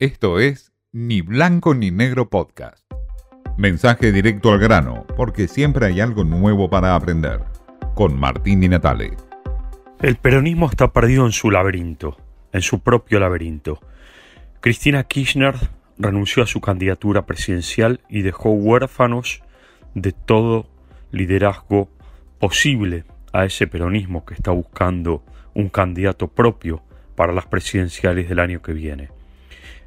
Esto es Ni Blanco ni Negro Podcast. Mensaje directo al grano, porque siempre hay algo nuevo para aprender. Con Martín Di Natale. El peronismo está perdido en su laberinto, en su propio laberinto. Cristina Kirchner renunció a su candidatura presidencial y dejó huérfanos de todo liderazgo posible a ese peronismo que está buscando un candidato propio para las presidenciales del año que viene.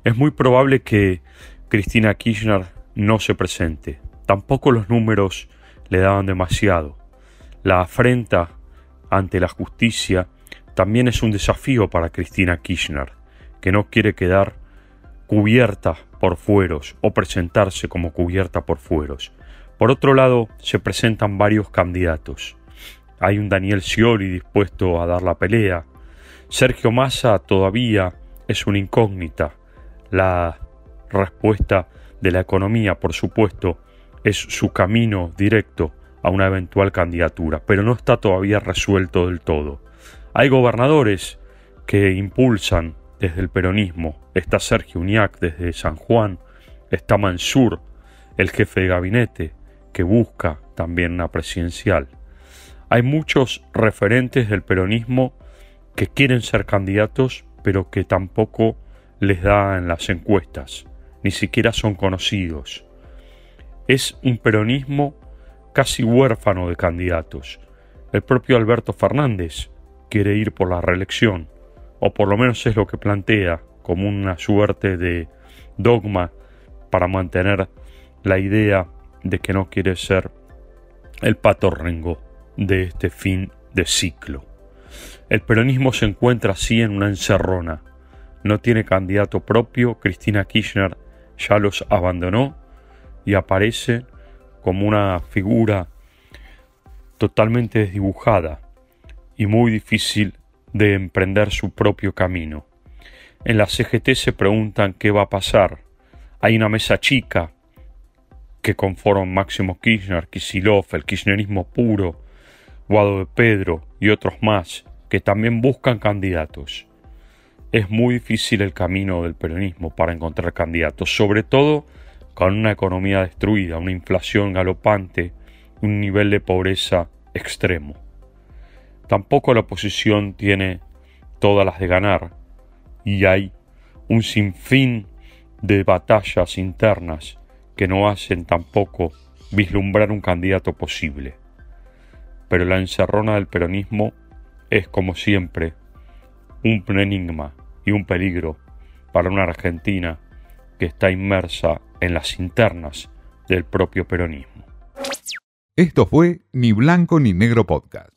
Es muy probable que Cristina Kirchner no se presente. Tampoco los números le daban demasiado. La afrenta ante la justicia también es un desafío para Cristina Kirchner, que no quiere quedar cubierta por fueros o presentarse como cubierta por fueros. Por otro lado, se presentan varios candidatos. Hay un Daniel Scioli dispuesto a dar la pelea. Sergio Massa todavía es una incógnita. La respuesta de la economía, por supuesto, es su camino directo a una eventual candidatura, pero no está todavía resuelto del todo. Hay gobernadores que impulsan desde el peronismo. Está Sergio Uñac desde San Juan, está Mansur, el jefe de gabinete, que busca también una presidencial. Hay muchos referentes del peronismo que quieren ser candidatos, pero que tampoco les da en las encuestas, ni siquiera son conocidos. Es un peronismo casi huérfano de candidatos. El propio Alberto Fernández quiere ir por la reelección, o por lo menos es lo que plantea como una suerte de dogma para mantener la idea de que no quiere ser el pato rengo de este fin de ciclo. El peronismo se encuentra así en una encerrona. No tiene candidato propio, Cristina Kirchner ya los abandonó y aparece como una figura totalmente desdibujada y muy difícil de emprender su propio camino. En la CGT se preguntan qué va a pasar. Hay una mesa chica que conforman Máximo Kirchner, Kisilov, el kirchnerismo puro, Guado de Pedro y otros más que también buscan candidatos. Es muy difícil el camino del peronismo para encontrar candidatos, sobre todo con una economía destruida, una inflación galopante, un nivel de pobreza extremo. Tampoco la oposición tiene todas las de ganar y hay un sinfín de batallas internas que no hacen tampoco vislumbrar un candidato posible. Pero la encerrona del peronismo es, como siempre, un enigma y un peligro para una Argentina que está inmersa en las internas del propio peronismo. Esto fue Ni Blanco ni Negro Podcast.